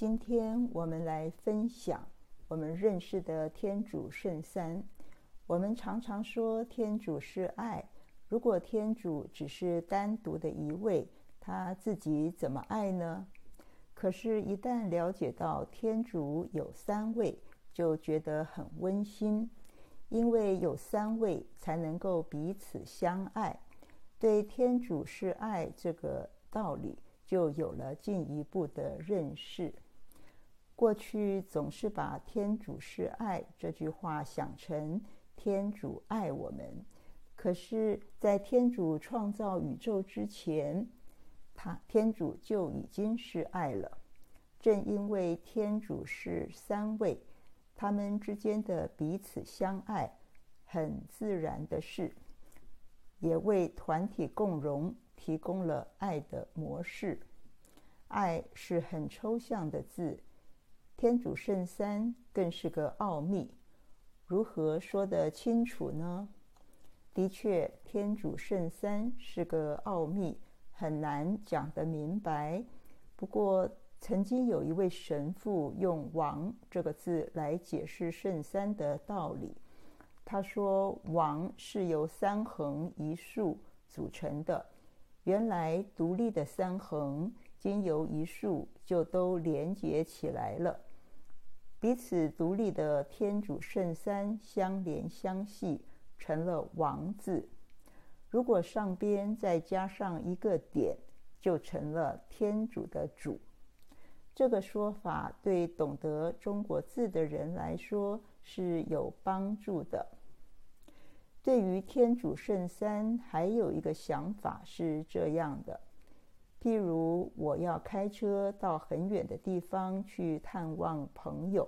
今天我们来分享我们认识的天主圣三。我们常常说天主是爱，如果天主只是单独的一位，他自己怎么爱呢？可是，一旦了解到天主有三位，就觉得很温馨，因为有三位才能够彼此相爱。对天主是爱这个道理，就有了进一步的认识。过去总是把“天主是爱”这句话想成天主爱我们，可是，在天主创造宇宙之前，他天主就已经是爱了。正因为天主是三位，他们之间的彼此相爱，很自然的事。也为团体共荣提供了爱的模式。爱是很抽象的字，天主圣三更是个奥秘。如何说得清楚呢？的确，天主圣三是个奥秘，很难讲得明白。不过，曾经有一位神父用“王”这个字来解释圣三的道理。他说：“王是由三横一竖组成的。原来独立的三横，经由一竖就都连接起来了。彼此独立的天主圣三相连相系，成了王字。如果上边再加上一个点，就成了天主的主。这个说法对懂得中国字的人来说是有帮助的。”对于天主圣三，还有一个想法是这样的：譬如我要开车到很远的地方去探望朋友，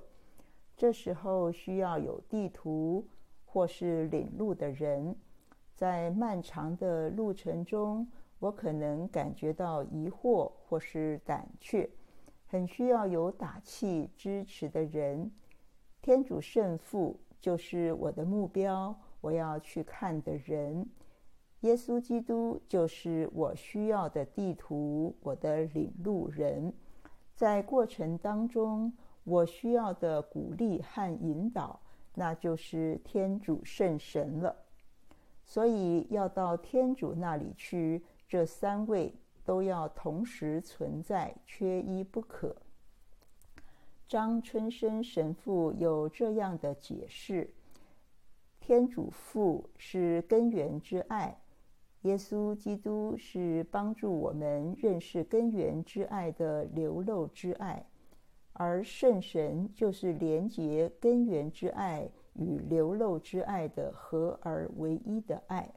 这时候需要有地图或是领路的人。在漫长的路程中，我可能感觉到疑惑或是胆怯，很需要有打气支持的人。天主圣父就是我的目标。我要去看的人，耶稣基督就是我需要的地图，我的领路人。在过程当中，我需要的鼓励和引导，那就是天主圣神了。所以要到天主那里去，这三位都要同时存在，缺一不可。张春生神父有这样的解释。天主父是根源之爱，耶稣基督是帮助我们认识根源之爱的流露之爱，而圣神就是连接根源之爱与流露之爱的合而为一的爱。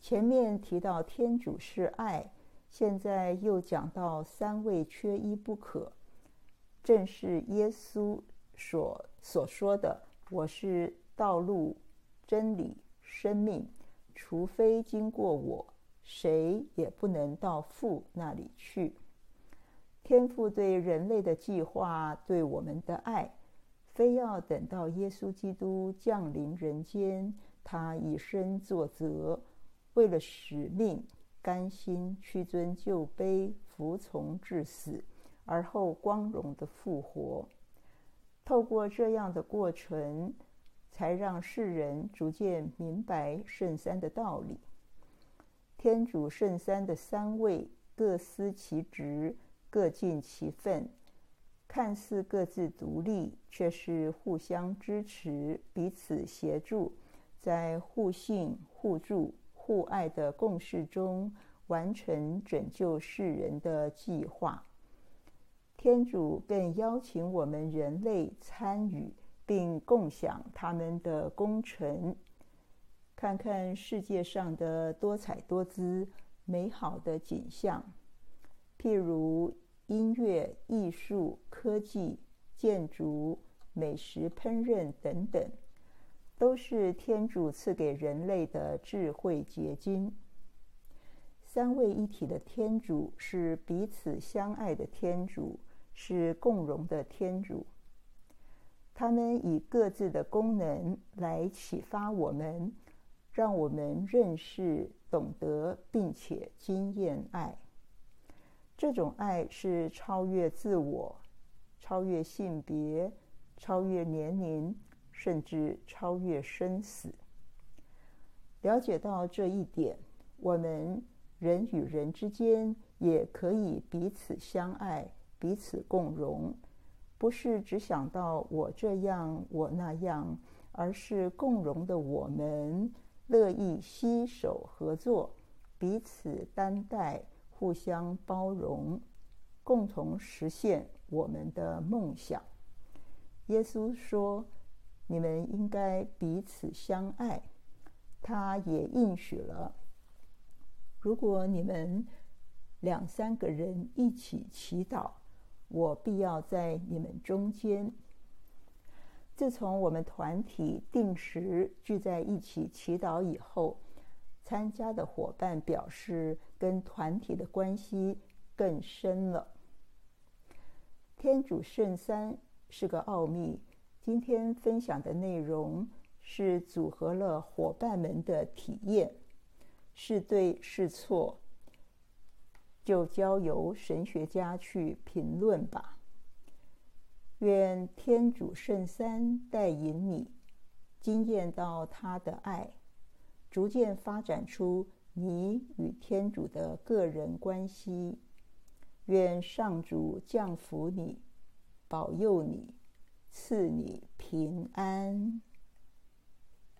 前面提到天主是爱，现在又讲到三位缺一不可，正是耶稣所所说的：“我是。”道路、真理、生命，除非经过我，谁也不能到父那里去。天父对人类的计划，对我们的爱，非要等到耶稣基督降临人间，他以身作则，为了使命，甘心屈尊就卑，服从至死，而后光荣的复活。透过这样的过程。才让世人逐渐明白圣三的道理。天主圣三的三位各司其职，各尽其分，看似各自独立，却是互相支持、彼此协助，在互信、互助、互爱的共事中，完成拯救世人的计划。天主更邀请我们人类参与。并共享他们的功臣，看看世界上的多彩多姿、美好的景象，譬如音乐、艺术、科技、建筑、美食、烹饪等等，都是天主赐给人类的智慧结晶。三位一体的天主是彼此相爱的天主，是共荣的天主。他们以各自的功能来启发我们，让我们认识、懂得，并且经验爱。这种爱是超越自我、超越性别、超越年龄，甚至超越生死。了解到这一点，我们人与人之间也可以彼此相爱、彼此共荣，不是只想到我这样我那样，而是共荣的我们乐意携手合作，彼此担待，互相包容，共同实现我们的梦想。耶稣说：“你们应该彼此相爱。”他也应许了，如果你们两三个人一起祈祷，我必要在你们中间。自从我们团体定时聚在一起祈祷以后，参加的伙伴表示跟团体的关系更深了。天主圣三是个奥秘，今天分享的内容。是组合了伙伴们的体验，是对是错，就交由神学家去评论吧。愿天主圣三带引你，经验到他的爱，逐渐发展出你与天主的个人关系。愿上主降福你，保佑你，赐你平安。